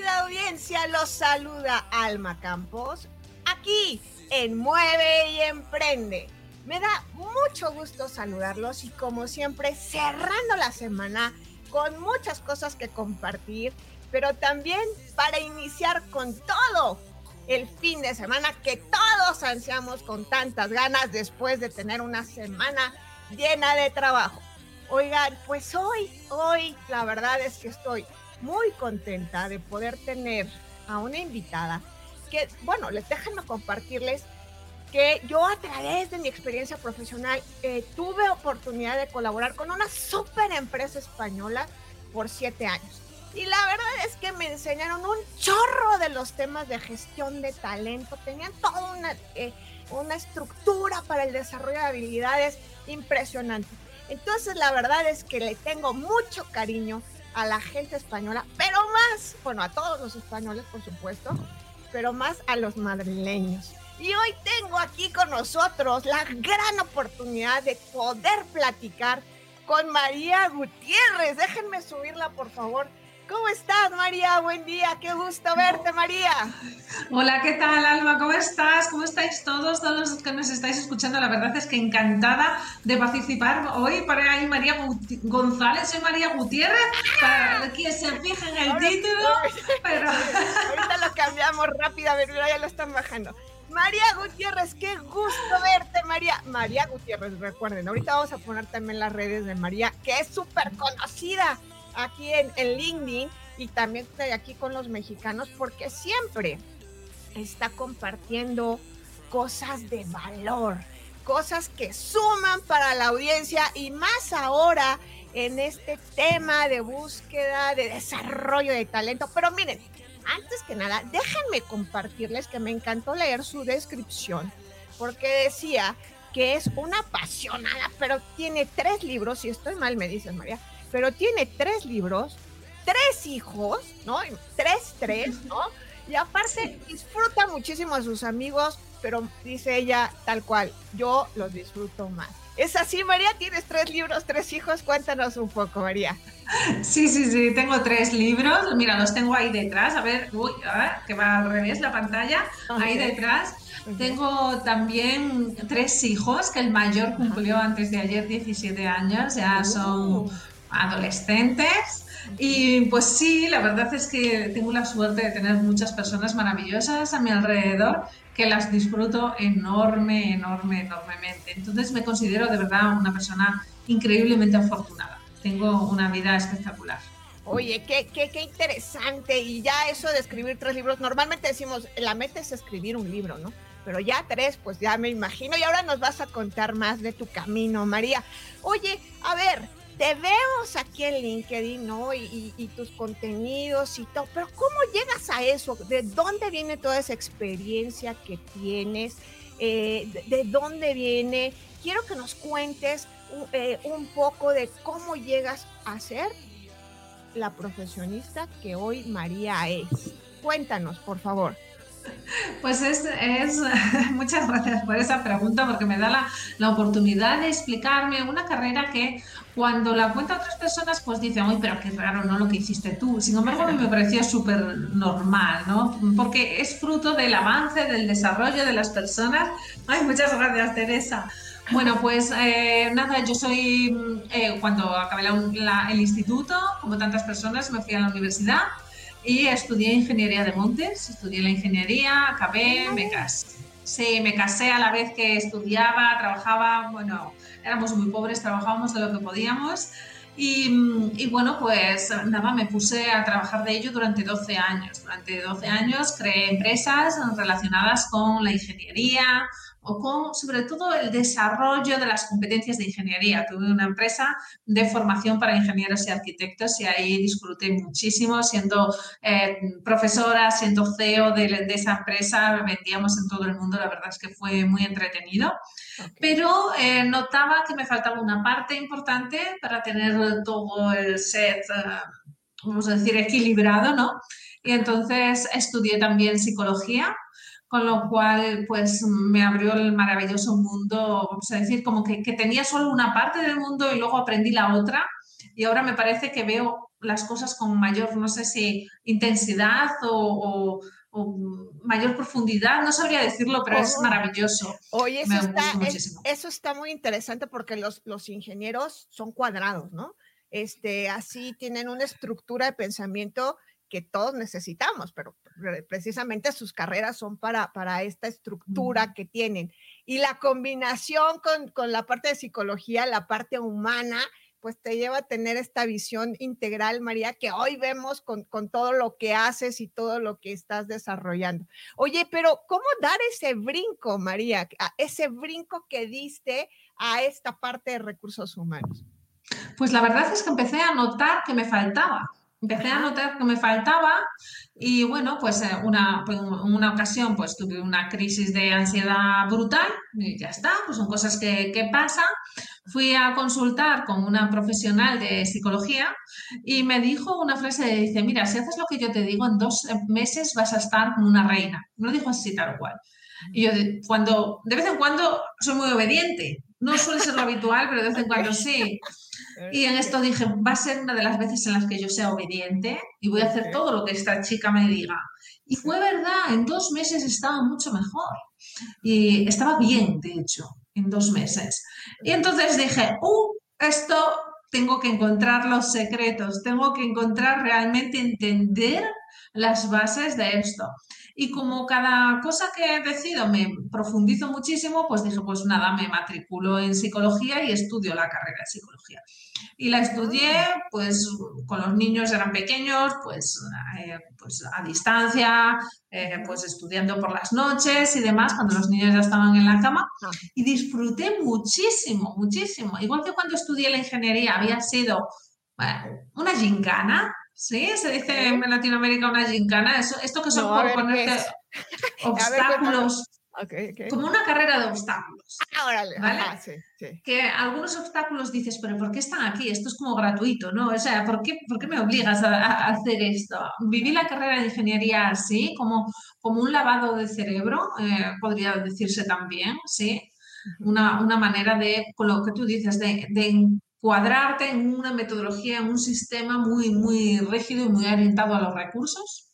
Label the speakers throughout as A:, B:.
A: querida audiencia? Los saluda Alma Campos, aquí en Mueve y Emprende. Me da mucho gusto saludarlos y como siempre cerrando la semana con muchas cosas que compartir pero también para iniciar con todo el fin de semana que todos ansiamos con tantas ganas después de tener una semana llena de trabajo. Oigan, pues hoy, hoy la verdad es que estoy muy contenta de poder tener a una invitada que, bueno, les déjenme compartirles que yo a través de mi experiencia profesional eh, tuve oportunidad de colaborar con una super empresa española por siete años. Y la verdad es que me enseñaron un chorro de los temas de gestión de talento. Tenían toda una, eh, una estructura para el desarrollo de habilidades impresionante. Entonces la verdad es que le tengo mucho cariño a la gente española, pero más, bueno, a todos los españoles, por supuesto, pero más a los madrileños. Y hoy tengo aquí con nosotros la gran oportunidad de poder platicar con María Gutiérrez. Déjenme subirla, por favor ¿Cómo estás, María? Buen día, qué gusto verte, María.
B: Hola, ¿qué tal, Alma? ¿Cómo estás? ¿Cómo estáis todos, todos los que nos estáis escuchando? La verdad es que encantada de participar hoy para ahí María González, soy María Gutiérrez, para que se fijen en el título, pero...
A: Ahorita lo cambiamos ver, ya lo están bajando. María Gutiérrez, qué gusto verte, María. María Gutiérrez, recuerden, ahorita vamos a poner también las redes de María, que es súper conocida aquí en, LinkedIn y también aquí con los mexicanos, porque siempre está compartiendo cosas de valor, cosas que suman para la audiencia y más ahora en este tema de búsqueda, de desarrollo de talento. Pero miren, antes que nada, déjenme compartirles que me encantó leer su descripción, porque decía que es una apasionada, pero tiene tres libros, si estoy mal me dices María, pero tiene tres libros, tres hijos, ¿no? Tres, tres, ¿no? Y aparte disfruta muchísimo a sus amigos, pero dice ella tal cual, yo los disfruto más. ¿Es así, María? ¿Tienes tres libros, tres hijos? Cuéntanos un poco, María.
B: Sí, sí, sí, tengo tres libros. Mira, los tengo ahí detrás. A ver, uy, a ver, que va al revés la pantalla. Ahí detrás. Tengo también tres hijos, que el mayor cumplió antes de ayer 17 años, ya son uh adolescentes. Y pues sí, la verdad es que tengo la suerte de tener muchas personas maravillosas a mi alrededor que las disfruto enorme, enorme, enormemente. Entonces me considero de verdad una persona increíblemente afortunada. Tengo una vida espectacular.
A: Oye, qué, qué, qué interesante. Y ya eso de escribir tres libros, normalmente decimos, la meta es escribir un libro, ¿no? Pero ya tres, pues ya me imagino. Y ahora nos vas a contar más de tu camino, María. Oye, a ver, te vemos aquí en LinkedIn, ¿no? Y, tus contenidos y todo, pero ¿cómo llegas a eso? ¿De dónde viene toda esa experiencia que tienes? Eh, de, dónde viene? Quiero que nos cuentes eh, un poco de cómo llegas a ser la profesionista que hoy María es. Cuéntanos, por favor.
B: Pues es, muchas gracias por esa pregunta porque me da la, la, oportunidad de explicarme una carrera que cuando la cuenta otras personas pues dicen, uy, pero qué raro, ¿no? Lo que hiciste tú. Sin embargo, a mí me pareció súper normal, ¿no? Porque es fruto del avance, del desarrollo de las personas. Ay, muchas gracias, Teresa. Bueno, pues eh, nada, yo soy, eh, cuando acabé el instituto, como tantas personas, me fui a la universidad y estudié ingeniería de montes, estudié la ingeniería, acabé, me casé. Sí, me casé a la vez que estudiaba, trabajaba, bueno, éramos muy pobres, trabajábamos de lo que podíamos. Y, y, bueno, pues nada, me puse a trabajar de ello durante 12 años. Durante 12 años creé empresas relacionadas con la ingeniería, o con sobre todo el desarrollo de las competencias de ingeniería. Tuve una empresa de formación para ingenieros y arquitectos y ahí disfruté muchísimo siendo eh, profesora, siendo CEO de, de, esa empresa, vendíamos en todo el mundo, la verdad es que fue muy entretenido. Pero eh, notaba que me faltaba una parte importante para tener todo el set, eh, vamos a decir, equilibrado, ¿no? Y entonces estudié también psicología con lo cual pues me abrió el maravilloso mundo, vamos a decir, como que, tenía solo una parte del mundo y luego aprendí la otra y ahora me parece que veo las cosas con mayor, no sé si intensidad o, mayor profundidad, no sabría decirlo, pero es maravilloso.
A: Oye, eso, está, eso está muy interesante porque los, los ingenieros son cuadrados, ¿no? Este, así tienen una estructura de pensamiento que todos necesitamos, pero precisamente sus carreras son para, para esta estructura que tienen. Y la combinación con, la parte de psicología, la parte humana, pues te lleva a tener esta visión integral, María, que hoy vemos con, con, todo lo que haces y todo lo que estás desarrollando. Oye, pero ¿cómo dar ese brinco, María? Ese brinco que diste a esta parte de recursos humanos.
B: Pues la verdad es que empecé a notar que me faltaba. Empecé a notar que me faltaba y bueno, pues eh, una, pues, una ocasión pues tuve una crisis de ansiedad brutal y ya está, pues son cosas que, que pasan. Fui a consultar con una profesional de psicología y me dijo una frase, dice, mira, si haces lo que yo te digo, en dos meses vas a estar como una reina. Me lo dijo así tal cual. Y yo cuando, de vez en cuando soy muy obediente, no suele ser lo habitual, pero de vez en cuando sí. Y en esto dije, va a ser una de las veces en las que yo sea obediente y voy a hacer todo lo que esta chica me diga. Y fue verdad, en dos meses estaba mucho mejor. Y estaba bien, de hecho, en dos meses. Y entonces dije, uh, esto tengo que encontrar los secretos, tengo que encontrar realmente entender las bases de esto. Y como cada cosa que decido me profundizo muchísimo, pues dije, pues nada, me matriculo en psicología y estudio la carrera de psicología. Y la estudié, pues con los niños eran pequeños, pues, eh, pues a distancia, eh, pues estudiando por las noches y demás, cuando los niños ya estaban en la cama. Y disfruté muchísimo, muchísimo. Igual que cuando estudié la ingeniería había sido una gincana, Sí, se dice en Latinoamérica una gincana. Eso, esto que son por ponerte obstáculos. Como una carrera de obstáculos.
A: Ah,
B: ¿vale? Que algunos obstáculos dices, pero ¿por qué están aquí? Esto es como gratuito, ¿no? O sea, ¿por qué, por qué me obligas a, hacer esto? Viví la carrera de ingeniería así, como, como un lavado de cerebro, eh, podría decirse también, ¿sí? Una, una, manera de, con lo que tú dices, de, de cuadrarte en una metodología, en un sistema muy, muy rígido y muy orientado a los recursos.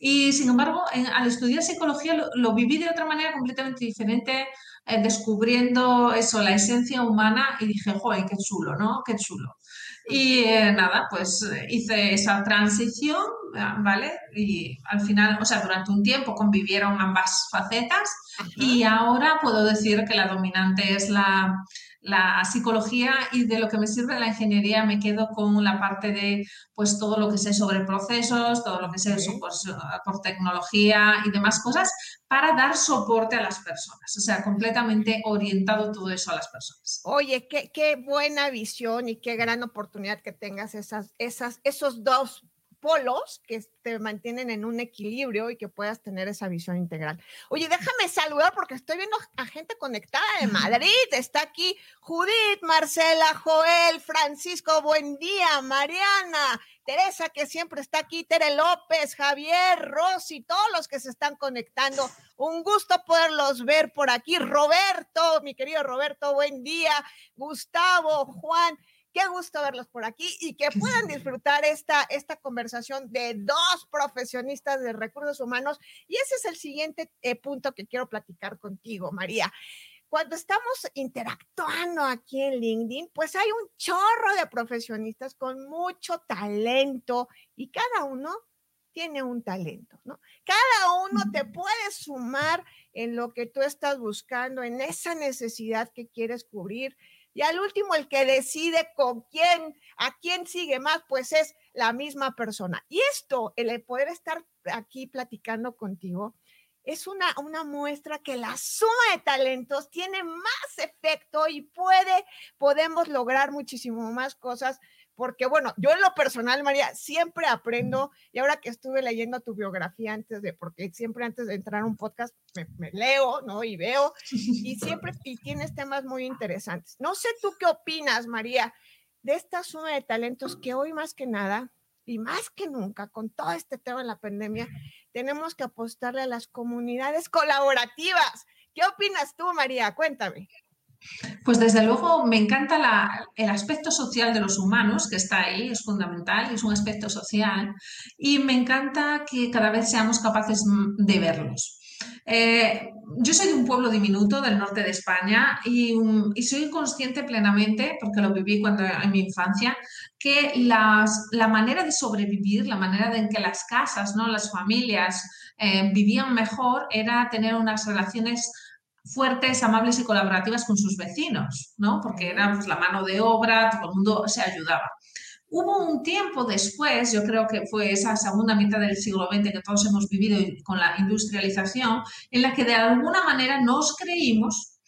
B: Y sin embargo, al estudiar psicología lo, viví de otra manera completamente diferente, eh, descubriendo eso, la esencia humana y dije, joder, qué chulo, ¿no? Qué chulo. Y eh, nada, pues hice esa transición, ¿vale? Y al final, o sea, durante un tiempo convivieron ambas facetas y ahora puedo decir que la dominante es la, la psicología y de lo que me sirve la ingeniería me quedo con la parte de pues todo lo que sé sobre procesos, todo lo que sé pues, por tecnología y demás cosas para dar soporte a las personas, o sea, completamente orientado todo eso a las personas.
A: Oye, qué, qué buena visión y qué gran oportunidad que tengas esas, esas, esos dos polos que te mantienen en un equilibrio y que puedas tener esa visión integral. Oye, déjame saludar porque estoy viendo a gente conectada de Madrid. Está aquí Judith, Marcela, Joel, Francisco, buen día, Mariana, Teresa, que siempre está aquí, Tere López, Javier, Rosy, todos los que se están conectando. Un gusto poderlos ver por aquí. Roberto, mi querido Roberto, buen día. Gustavo, Juan. Qué gusto verlos por aquí y que puedan disfrutar esta, esta conversación de dos profesionistas de recursos humanos. Y ese es el siguiente eh, punto que quiero platicar contigo, María. Cuando estamos interactuando aquí en LinkedIn, pues hay un chorro de profesionistas con mucho talento y cada uno tiene un talento, ¿no? Cada uno te puede sumar en lo que tú estás buscando, en esa necesidad que quieres cubrir y al último, el que decide con quién, a quién sigue más, pues es la misma persona. Y esto, el poder estar aquí platicando contigo, es una, una muestra que la suma de talentos tiene más efecto y puede, podemos lograr muchísimo más cosas porque bueno, yo en lo personal, María, siempre aprendo y ahora que estuve leyendo tu biografía antes de, porque siempre antes de entrar a un podcast me, leo, ¿no? Y veo, y siempre tienes temas muy interesantes. No sé tú qué opinas, María, de esta suma de talentos que hoy más que nada y más que nunca, con todo este tema de la pandemia, tenemos que apostarle a las comunidades colaborativas. ¿Qué opinas tú, María? Cuéntame.
B: Pues desde luego me encanta el aspecto social de los humanos que está ahí, es fundamental, es un aspecto social y me encanta que cada vez seamos capaces de verlos. Eh, yo soy de un pueblo diminuto del norte de España y, soy consciente plenamente, porque lo viví cuando en mi infancia, que la manera de sobrevivir, la manera en que las casas, ¿no? las familias eh, vivían mejor era tener unas relaciones fuertes, amables y colaborativas con sus vecinos, ¿no? Porque era pues, la mano de obra, todo el mundo se ayudaba. Hubo un tiempo después, yo creo que fue esa segunda mitad del siglo XX que todos hemos vivido con la industrialización, en la que de alguna manera nos creímos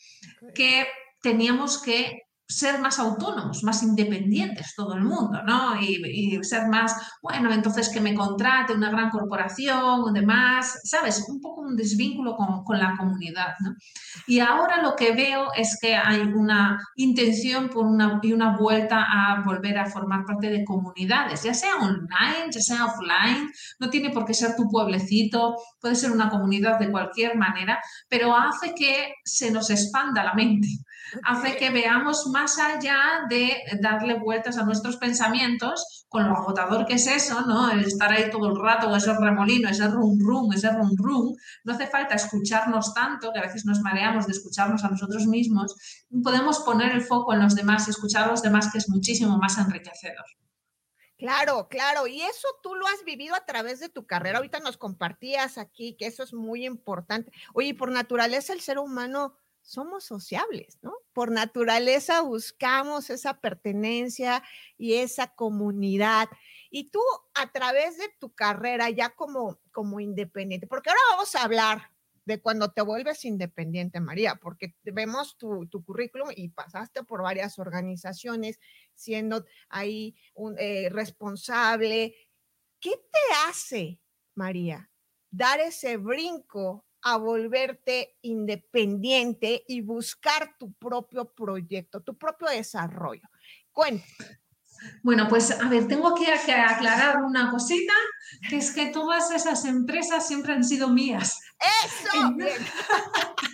B: que teníamos que ser más autónomos, más independientes todo el mundo, ¿no? Y, ser más, bueno, entonces que me contrate una gran corporación o demás, ¿sabes? Un poco un desvínculo con, con, la comunidad, ¿no? Y ahora lo que veo es que hay una intención por una, y una vuelta a volver a formar parte de comunidades, ya sea online, ya sea offline, no tiene por qué ser tu pueblecito, puede ser una comunidad de cualquier manera, pero hace que se nos expanda la mente hace que veamos más allá de darle vueltas a nuestros pensamientos con lo agotador que es eso, ¿no? El estar ahí todo el rato, ese remolino, ese rum rum, ese rum rum. No hace falta escucharnos tanto, que a veces nos mareamos de escucharnos a nosotros mismos. Podemos poner el foco en los demás y escuchar a los demás, que es muchísimo más enriquecedor.
A: Claro, claro, y eso tú lo has vivido a través de tu carrera. Ahorita nos compartías aquí que eso es muy importante. Oye, por naturaleza el ser humano somos sociables, ¿no? Por naturaleza buscamos esa pertenencia y esa comunidad. Y tú a través de tu carrera ya como, como independiente, porque ahora vamos a hablar de cuando te vuelves independiente, María, porque vemos tu, currículum y pasaste por varias organizaciones siendo ahí un eh, responsable. ¿Qué te hace, María, dar ese brinco a volverte independiente y buscar tu propio proyecto, tu propio desarrollo. Cuéntame.
B: Bueno, pues a ver, tengo que aclarar una cosita, que es que todas esas empresas siempre han sido mías.
A: Eso.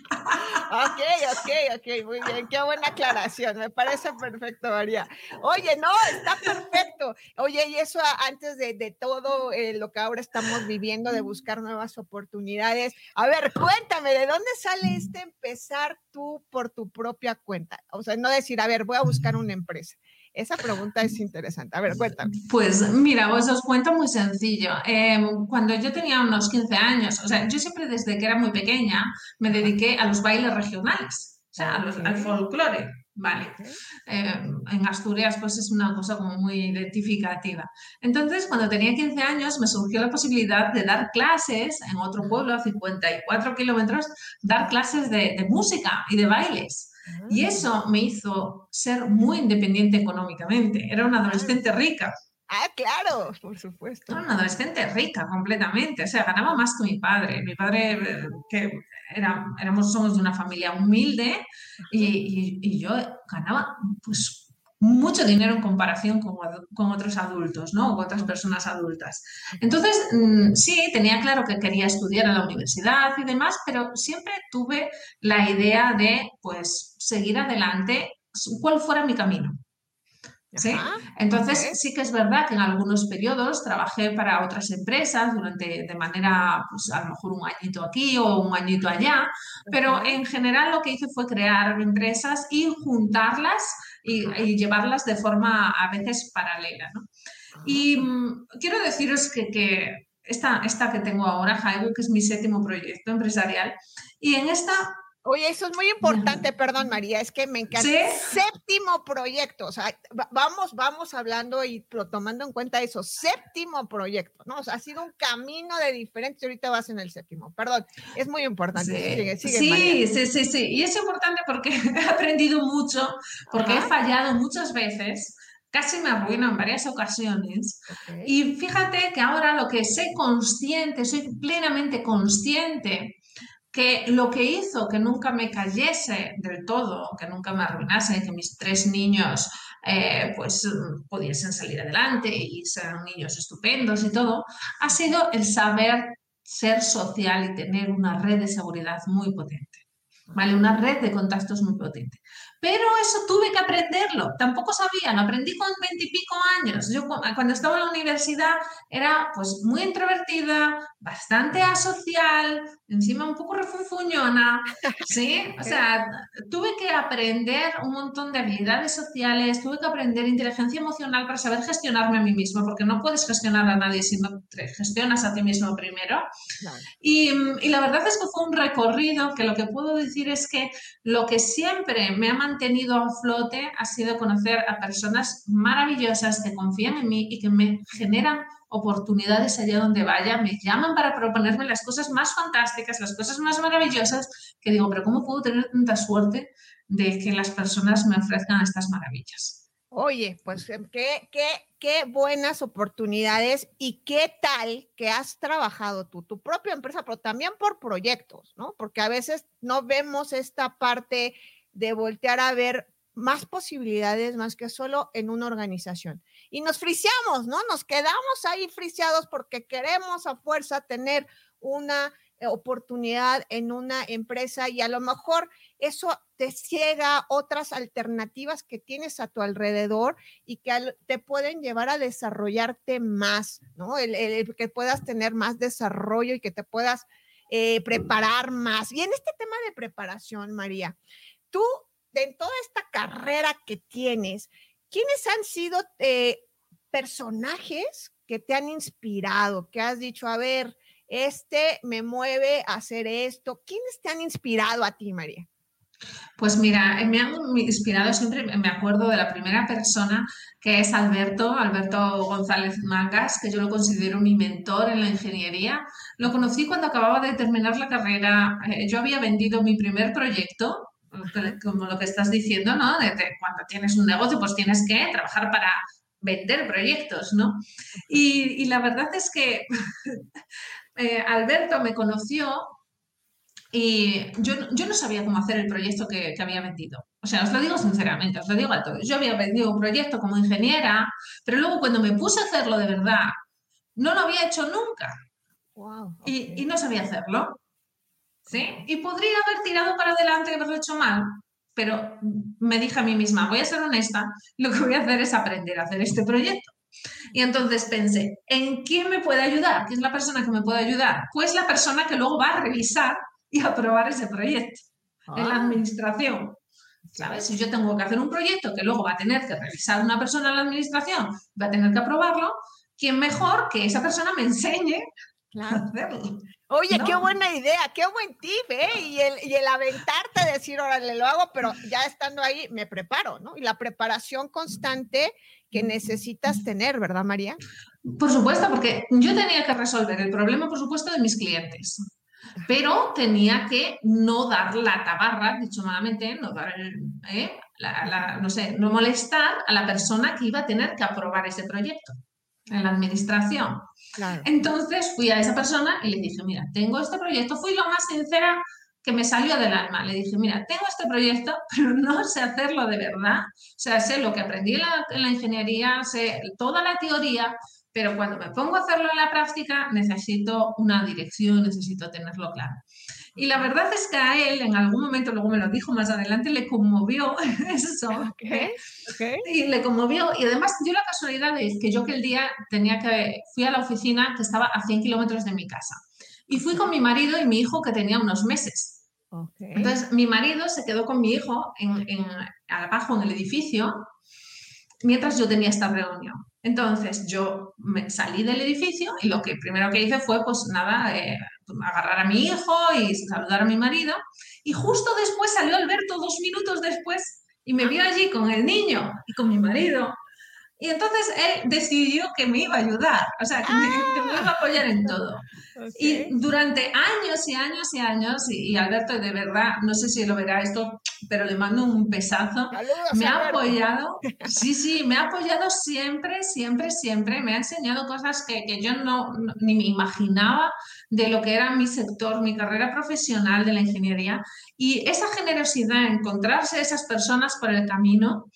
A: Ok, ok, ok, muy bien, qué buena aclaración, me parece perfecto, María. Oye, no, está perfecto. Oye, y eso antes de, todo eh, lo que ahora estamos viviendo, de buscar nuevas oportunidades. A ver, cuéntame, ¿de dónde sale este empezar tú por tu propia cuenta? O sea, no decir, a ver, voy a buscar una empresa. Esa pregunta es interesante. A ver, cuéntame.
B: Pues mira, pues os cuento muy sencillo. Em, cuando yo tenía unos 15 años, o sea, yo siempre desde que era muy pequeña me dediqué a los bailes regionales, o sea, al folclore. Vale. Em, en Asturias, pues es una cosa como muy identificativa. Entonces, cuando tenía 15 años, me surgió la posibilidad de dar clases en otro pueblo a 54 kilómetros, dar clases de, de música y de bailes. Y ah. eso me hizo ser muy independiente económicamente. Era una adolescente rica.
A: Ah, claro, por supuesto.
B: Era una adolescente rica completamente. O sea, ganaba más que mi padre. Mi padre, eh, que era, éramos, somos de una familia humilde y, y yo ganaba pues mucho dinero en comparación con, con, otros adultos, ¿no? O otras personas adultas. Entonces, mm, sí, tenía claro que quería estudiar en la universidad y demás, pero siempre tuve la idea de, pues, seguir adelante, cuál fuera mi camino. ¿Sí? Entonces, sí que es verdad que en algunos periodos trabajé para otras empresas durante, de manera, pues a lo mejor un añito aquí o un añito allá, pero en general lo que hice fue crear empresas y juntarlas y, llevarlas de forma a veces paralela. ¿no? Y mm, quiero deciros que, que esta, esta, que tengo ahora, que es mi séptimo proyecto empresarial, y en esta
A: Oye, eso es muy importante, perdón María, es que me encanta. Séptimo proyecto, o sea, vamos, vamos hablando y tomando en cuenta eso, séptimo proyecto, ¿no? O sea, ha sido un camino de diferentes, ahorita vas en el séptimo, perdón, es muy importante.
B: Sí, sí, sí, sí, sí, y es importante porque he aprendido mucho, porque he fallado muchas veces casi me arruino en varias ocasiones. Y fíjate que ahora lo que sé consciente, soy plenamente consciente que lo que hizo que nunca me cayese del todo, que nunca me arruinase, que mis tres niños eh, pues pudiesen salir adelante y sean niños estupendos y todo, ha sido el saber ser social y tener una red de seguridad muy potente. ¿Vale? Una red de contactos muy potente. Pero eso tuve que aprenderlo. Tampoco sabía, lo aprendí con veintipico años. Yo cuando estaba en la universidad era pues muy introvertida, bastante asocial, encima un poco refunfuñona, ¿sí? O sea, tuve que aprender un montón de habilidades sociales, tuve que aprender inteligencia emocional para saber gestionarme a mí mismo, porque no puedes gestionar a nadie si no te gestionas a ti mismo primero. Y, y la verdad es que fue un recorrido que lo que puedo decir es que lo que siempre me ha mantenido a flote ha sido conocer a personas maravillosas que confían en mí y que me generan oportunidades allá donde vaya, me llaman para proponerme las cosas más fantásticas, las cosas más maravillosas, que digo, pero ¿cómo puedo tener tanta suerte de que las personas me ofrezcan estas maravillas?
A: Oye, pues em, qué, qué, qué buenas oportunidades y qué tal que has trabajado tú, tu propia empresa, pero también por proyectos, ¿no? Porque a veces no vemos esta parte de voltear a ver más posibilidades más que solo en una organización. Y nos friciamos, ¿no? Nos quedamos ahí friciados porque queremos a fuerza tener una eh, oportunidad en una empresa y a lo mejor eso te ciega otras alternativas que tienes a tu alrededor y que te pueden llevar a desarrollarte más, ¿no? El, que puedas tener más desarrollo y que te puedas eh, preparar más. Y en este tema de preparación, María, tú en toda esta carrera que tienes, ¿quiénes han sido eh, personajes que te han inspirado, que has dicho, a ver, este me mueve a hacer esto? ¿Quiénes te han inspirado a ti, María?
B: Pues mira, me han inspirado siempre, me acuerdo de la primera persona que es Alberto, Alberto González Mangas, que yo lo considero mi mentor en la ingeniería. Lo conocí cuando acababa de terminar la carrera. Eh, yo había vendido mi primer proyecto como lo que estás diciendo, ¿no? De, cuando tienes un negocio, pues tienes que trabajar para vender proyectos, ¿no? Y, la verdad es que eh, Alberto me conoció y yo, yo, no sabía cómo hacer el proyecto que, que, había vendido. O sea, os lo digo sinceramente, os lo digo a todos. Yo había vendido un proyecto como ingeniera, pero luego cuando me puse a hacerlo de verdad, no lo había hecho nunca. y, y, no sabía hacerlo. ¿Sí? Y podría haber tirado para adelante y haberlo hecho mal, pero me dije a mí misma, voy a ser honesta, lo que voy a hacer es aprender a hacer este proyecto. Y entonces pensé, ¿en quién me puede ayudar? ¿Quién es la persona que me puede ayudar? Pues la persona que luego va a revisar y aprobar ese proyecto en la ah. administración. ¿Sabes? Si yo tengo que hacer un proyecto que luego va a tener que revisar una persona en la administración, va a tener que aprobarlo, ¿quién mejor que esa persona me enseñe a hacerlo?
A: Oye, qué buena idea, qué buen tip, ¿eh? Y el, y el aventarte, decir, órale, lo hago, pero ya estando ahí, me preparo, ¿no? Y la preparación constante que necesitas tener, ¿verdad, María?
B: Por supuesto, porque yo tenía que resolver el problema, por supuesto, de mis clientes, pero tenía que no dar la tabarra, dicho malamente, no dar ¿eh? no sé, no molestar a la persona que iba a tener que aprobar ese proyecto en la administración. Entonces fui a esa persona y le dije, mira, tengo este proyecto, fui lo más sincera que me salió del alma. Le dije, mira, tengo este proyecto, pero no sé hacerlo de verdad. O sea, sé lo que aprendí en la, en la ingeniería, sé toda la teoría, pero cuando me pongo a hacerlo en la práctica necesito una dirección, necesito tenerlo claro. Y la verdad es que a él en algún momento, luego me lo dijo más adelante, le conmovió eso.
A: Okay, okay.
B: Y le conmovió. Y además dio la casualidad de que yo que el día tenía que, fui a la oficina que estaba a 100 kilómetros de mi casa. Y fui con mi marido y mi hijo que tenía unos meses. Okay. Entonces mi marido se quedó con mi hijo en, en, abajo en el edificio mientras yo tenía esta reunión. Entonces yo me salí del edificio y lo que primero que hice fue, pues nada, eh, agarrar a mi hijo y saludar a mi marido. Y justo después salió Alberto, dos minutos después, y me vio allí con el niño y con mi marido. Y entonces él decidió que me iba a ayudar, o sea, que, me, iba a apoyar en todo. Y durante años y años y años, y, Alberto, de verdad, no sé si lo verá esto, pero le mando un pesazo, me ha apoyado, sí, sí, me ha apoyado siempre, siempre, siempre, me ha enseñado cosas que, que yo no, ni me imaginaba de lo que era mi sector, mi carrera profesional de la ingeniería. Y esa generosidad, encontrarse esas personas por el camino,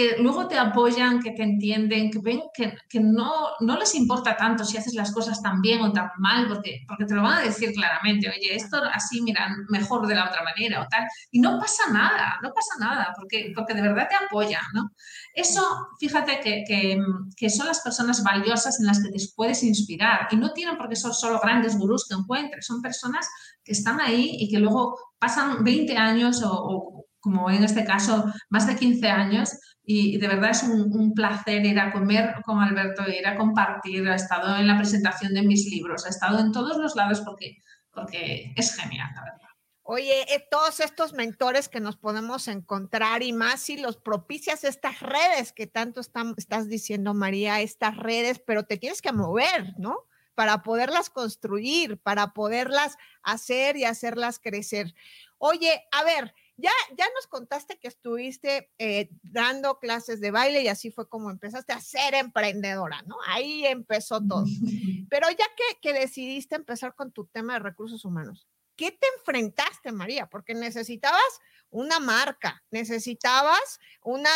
B: que luego te apoyan, que te entienden, que ven que, que, no, no les importa tanto si haces las cosas tan bien o tan mal, porque, porque te lo van a decir claramente, oye, esto así, mira, mejor de la otra manera o tal. Y no pasa nada, no pasa nada, porque, porque de verdad te apoyan, ¿no? Eso, fíjate que, que, que son las personas valiosas en las que te puedes inspirar y no tienen por qué ser solo grandes gurús que encuentres, son personas que están ahí y que luego pasan 20 años o, o como en este caso, más de 15 años y de verdad es un, placer ir a comer con Alberto, ir a compartir, ha estado en la presentación de mis libros, ha estado en todos los lados porque, porque es genial, la verdad.
A: Oye, eh, todos estos mentores que nos podemos encontrar y más si los propicias estas redes que tanto estás diciendo, María, estas redes, pero te tienes que mover, ¿no? Para poderlas construir, para poderlas hacer y hacerlas crecer. Oye, a ver, ya, ya nos contaste que estuviste eh, dando clases de baile y así fue como empezaste a ser emprendedora, ¿no? Ahí empezó todo. Pero ya que, que decidiste empezar con tu tema de recursos humanos, ¿qué te enfrentaste, María? Porque necesitabas una marca, necesitabas una,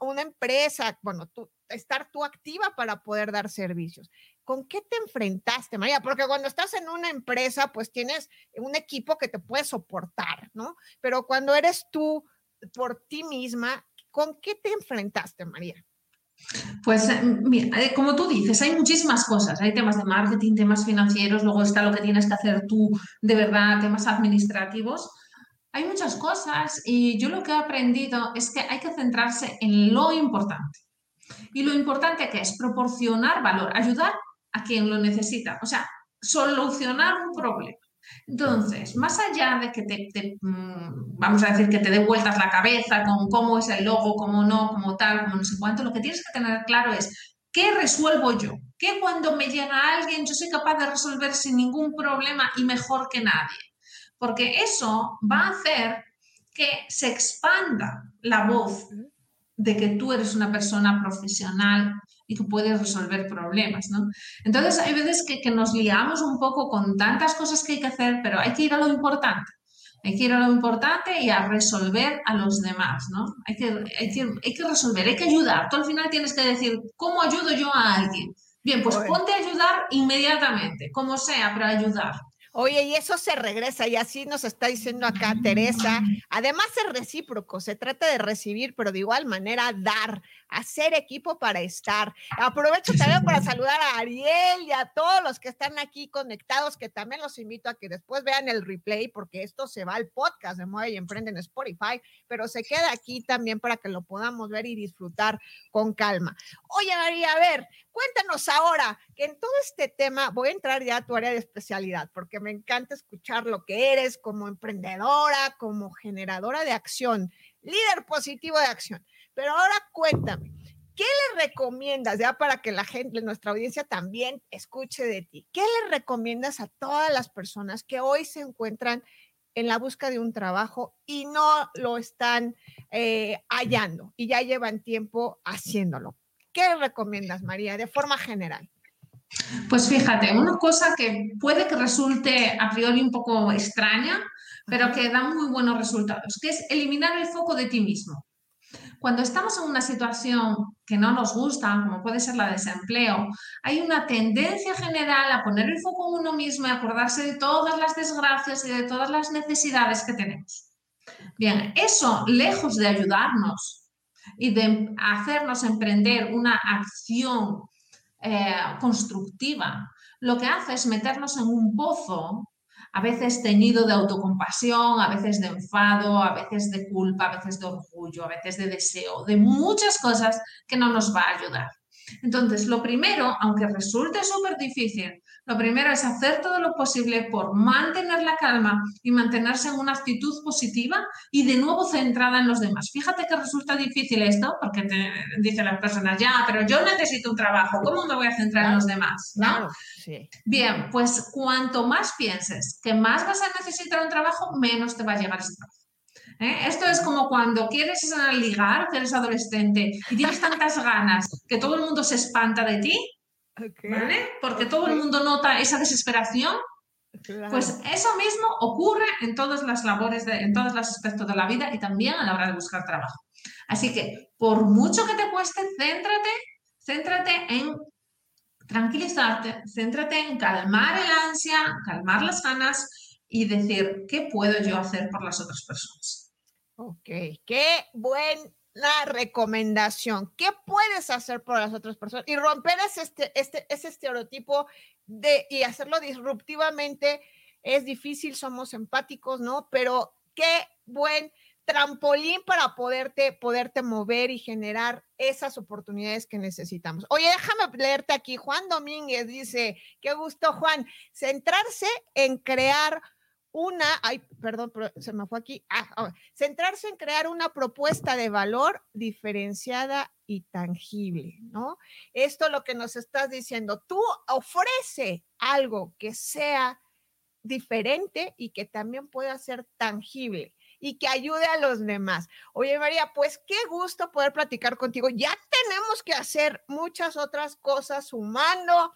A: una empresa, bueno, tú, estar tú activa para poder dar servicios. ¿Con qué te enfrentaste, María? Porque cuando estás en una empresa, pues tienes un equipo que te puede soportar, ¿no? Pero cuando eres tú por ti misma, ¿con qué te enfrentaste, María?
B: Pues mira, eh, como tú dices, hay muchísimas cosas. Hay temas de marketing, temas financieros, luego está lo que tienes que hacer tú de verdad, temas administrativos. Hay muchas cosas y yo lo que he aprendido es que hay que centrarse en lo importante. Y lo importante que es proporcionar valor, ayudar a quien lo necesita. O sea, solucionar un problema. Entonces, más allá de que te, mm, vamos a decir, que te dé vueltas la cabeza con cómo es el logo, cómo no, cómo tal, cómo no sé cuánto, lo que tienes que tener claro es qué resuelvo yo, qué cuando me llega alguien yo soy capaz de resolver sin ningún problema y mejor que nadie. Porque eso va a hacer que se expanda la voz de que tú eres una persona profesional y que puedes resolver problemas, ¿no? Entonces hay veces que, nos liamos un poco con tantas cosas que hay que hacer, pero hay que ir a lo importante. Hay que ir a lo importante y a resolver a los demás, ¿no? Hay que, hay que, hay que resolver, hay que ayudar. Tú al final tienes que decir, ¿cómo ayudo yo a alguien? Bien, pues ponte a ayudar inmediatamente, como sea, pero ayudar.
A: Oye, y eso se regresa, y así nos está diciendo acá Teresa. Además es recíproco, se trata de recibir, pero de igual manera dar, hacer equipo para estar. Aprovecho también para saludar a Ariel y a todos los que están aquí conectados, que también los invito a que después vean el replay, porque esto se va al podcast de Mueve y Emprende en Spotify, pero se queda aquí también para que lo podamos ver y disfrutar con calma. Oye, María, a ver, cuéntanos ahora que en todo este tema voy a entrar ya a tu área de especialidad, porque me encanta escuchar lo que eres como emprendedora, como generadora de acción, líder positivo de acción. Pero ahora cuéntame, ¿qué le recomiendas ya para que la gente, nuestra audiencia también escuche de ti? ¿Qué le recomiendas a todas las personas que hoy se encuentran en la busca de un trabajo y no lo están eh, hallando y ya llevan tiempo haciéndolo? ¿Qué recomiendas, María, de forma general?
B: Pues fíjate, una cosa que puede que resulte a priori un poco extraña, pero que da muy buenos resultados, que es eliminar el foco de ti mismo. Cuando estamos en una situación que no nos gusta, como puede ser la de desempleo, hay una tendencia general a poner el foco en uno mismo y acordarse de todas las desgracias y de todas las necesidades que tenemos. Bien, eso, lejos de ayudarnos y de hacernos emprender una acción eh, constructiva, lo que hace es meternos en un pozo, a veces teñido de autocompasión, a veces de enfado, a veces de culpa, a veces de orgullo, a veces de deseo, de muchas cosas que no nos va a ayudar. Entonces, lo primero, aunque resulte súper difícil, lo primero es hacer todo lo posible por mantener la calma y mantenerse en una actitud positiva y de nuevo centrada en los demás. Fíjate que resulta difícil esto porque te dicen las personas, ya, pero yo necesito un trabajo, ¿cómo me voy a centrar en los demás? ¿no? Bien, pues cuanto más pienses que más vas a necesitar un trabajo, menos te va a llegar ese trabajo. ¿eh? Esto es como cuando quieres ligar, que eres adolescente y tienes tantas ganas que todo el mundo se espanta de ti, ¿vale? Porque todo el mundo nota esa desesperación. Pues eso mismo ocurre en todas las labores, en todos los aspectos de la vida y también a la hora de buscar trabajo. Así que, por mucho que te cueste, céntrate, céntrate en tranquilizarte, céntrate en calmar el ansia, calmar las ganas y decir, ¿qué puedo yo hacer por las otras personas?
A: Ok, qué buena recomendación. ¿Qué puedes hacer por las otras personas? Y romper ese, este, este, estereotipo de, y hacerlo disruptivamente es difícil, somos empáticos, ¿no? Pero qué buen trampolín para poderte, poderte mover y generar esas oportunidades que necesitamos. Oye, déjame leerte aquí. Juan Domínguez dice, qué gusto, Juan, centrarse en crear una, ay, perdón, se me fue aquí, ah, ah, centrarse en crear una propuesta de valor diferenciada y tangible, ¿no? Esto lo que nos estás diciendo, tú ofrece algo que sea diferente y que también pueda ser tangible y que ayude a los demás. Oye, María, pues qué gusto poder platicar contigo. Ya tenemos que hacer muchas otras cosas sumando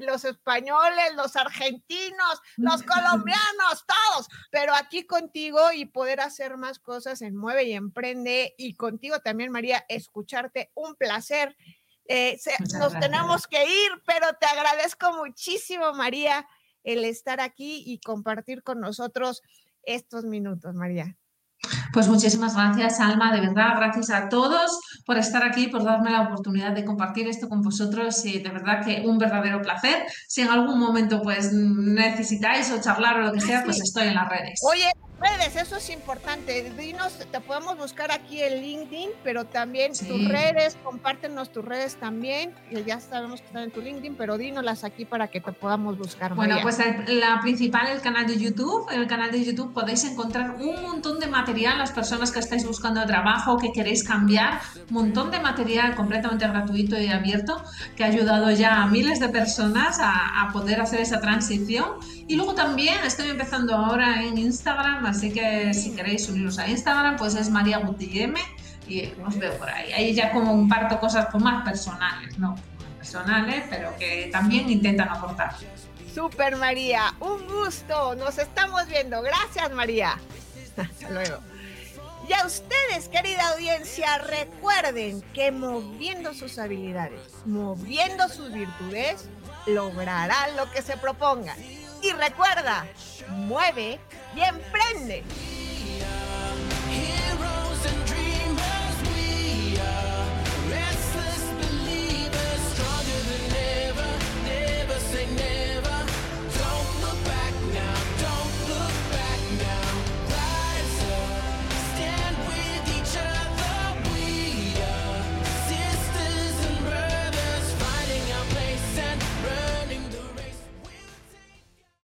A: los españoles, los argentinos, los colombianos, todos, pero aquí contigo y poder hacer más cosas en Mueve y Emprende y contigo también, María, escucharte, un placer. Eh, nos tenemos que ir, pero te agradezco muchísimo, María, el estar aquí y compartir con nosotros estos minutos, María.
B: Pues muchísimas gracias, Alma, de verdad, gracias a todos por estar aquí, por darme la oportunidad de compartir esto con vosotros y de verdad que un verdadero placer. Si en algún momento pues necesitáis o charlar o lo que sea, pues estoy en las redes.
A: Oye, redes, eso es importante. Dinos, te podemos buscar aquí en LinkedIn, pero también tus redes, compártenos tus redes también. Ya sabemos que están en tu LinkedIn, pero dínoslas aquí para que te podamos buscar.
B: Bueno, pues la principal, el canal de YouTube. En el canal de YouTube podéis encontrar un montón de material, las personas que estáis buscando trabajo, que queréis cambiar, un montón de material completamente gratuito y abierto que ha ayudado ya a miles de personas a, a poder hacer esa transición. Y luego también estoy empezando ahora en Instagram así que si queréis uniros a Instagram, pues es María Gutiem y os veo por ahí. Ahí ya como comparto cosas como más personales, ¿no? Personales, pero que también intentan aportar.
A: Super María, un gusto, nos estamos viendo. Gracias María. Hasta luego. Y a ustedes, querida audiencia, recuerden que moviendo sus habilidades, moviendo sus virtudes, lograrán lo que se propongan. Y recuerda, mueve y emprende.